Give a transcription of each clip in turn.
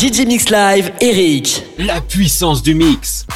DJ Mix Live, Eric. La puissance du mix.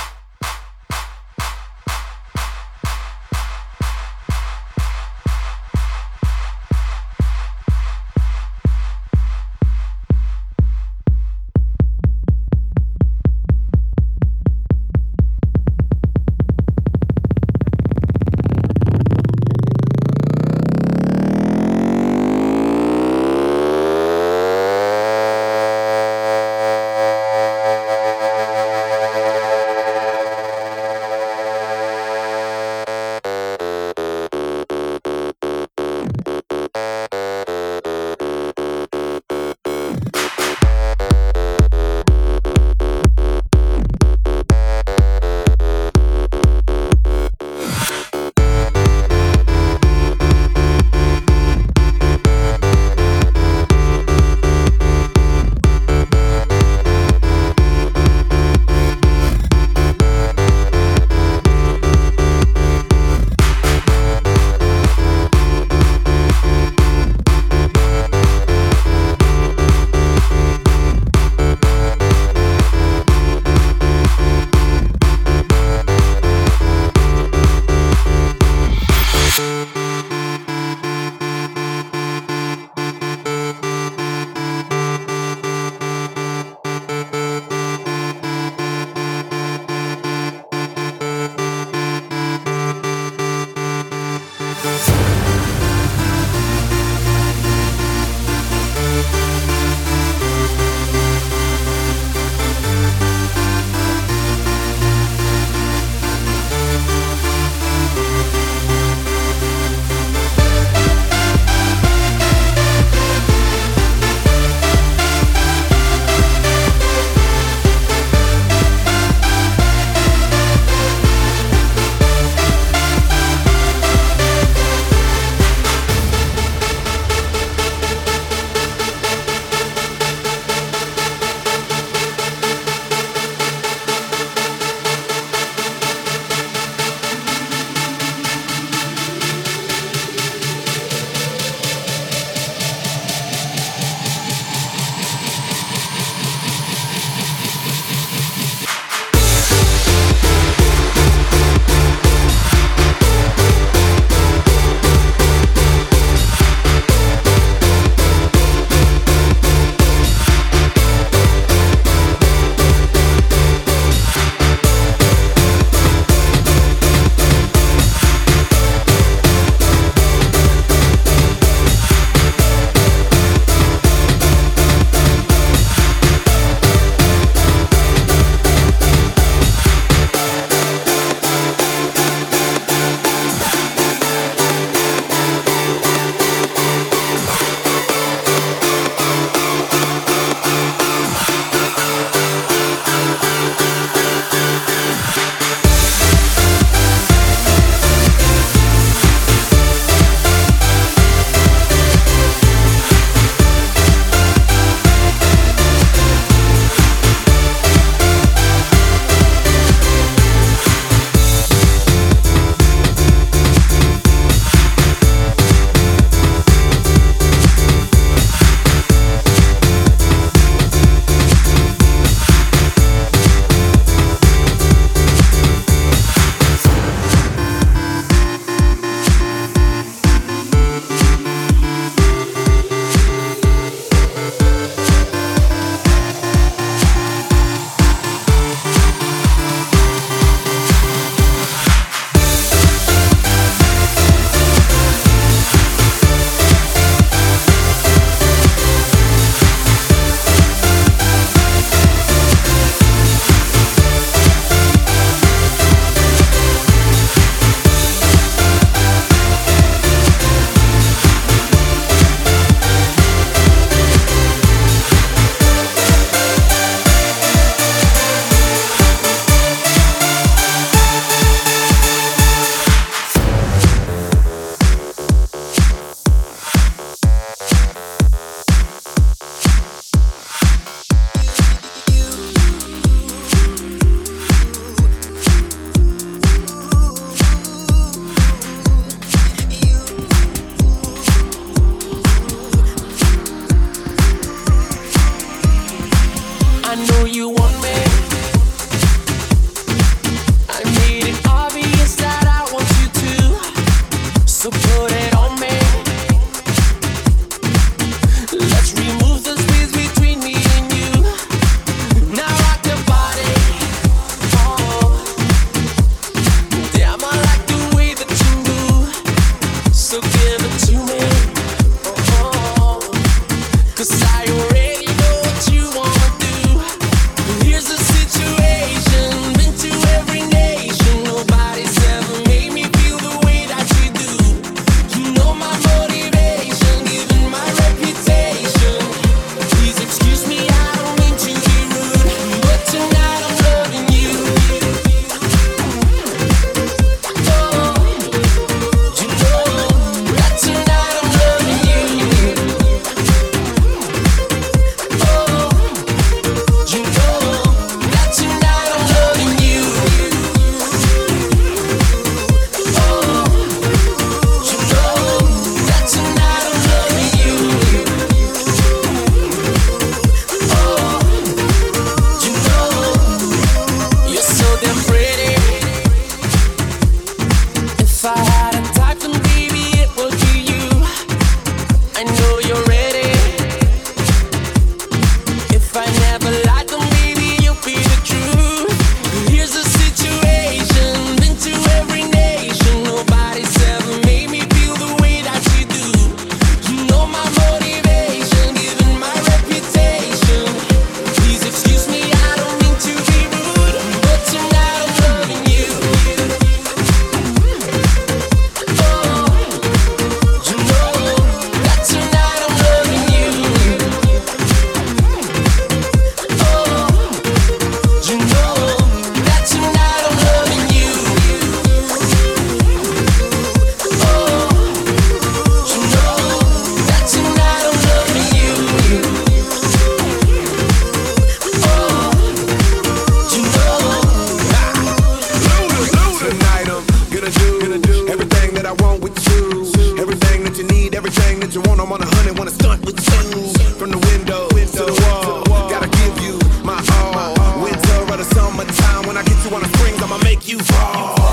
you fall.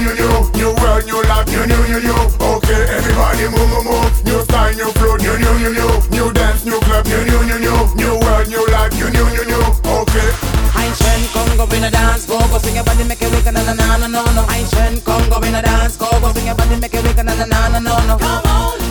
new, new, new, new world, new life, new, new, new, new. Okay, everybody move, move, move. New style, new flow, new, new, new, new. New dance, new club, new, new, new, new. New world, new life, new, new, new, new. Okay. Ein schön, komm, go in a dance, go, go sing your body, make it wake, na na na na no no. Ein schön, komm, go in a dance, go, go sing your body, make it wake, na na na no no. Come on.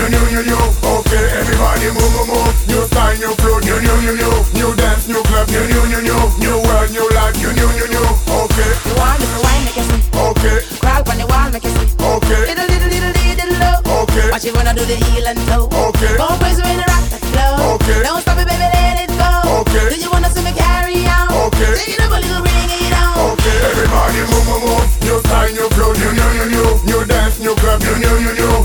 New, new, new, new. Okay, everybody move, move, move. New style, new flow. New, new, new, new. New dance, new club. New, new, new, new. New world, new life. New, new, new, new. Okay. You want me to wine, make you see. Okay. Crack on the wall, make you see. Okay. Little, little, little, little, little low. Okay. Watch you wanna do the heel and toe. Okay. Go crazy when the rock that flow. Okay. Don't stop it, baby, let it go. Okay. Do you wanna see me carry on? Okay. Take it up a little, bring it on. Okay. Everybody move, move, move. New style, new flow. New, new, new, new. New dance, new club. New, new, new, new.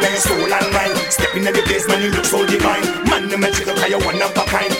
dancing on your soul and mind. Stepping at the place, man, you look so divine. Man, no matter the cry, you one of a kind.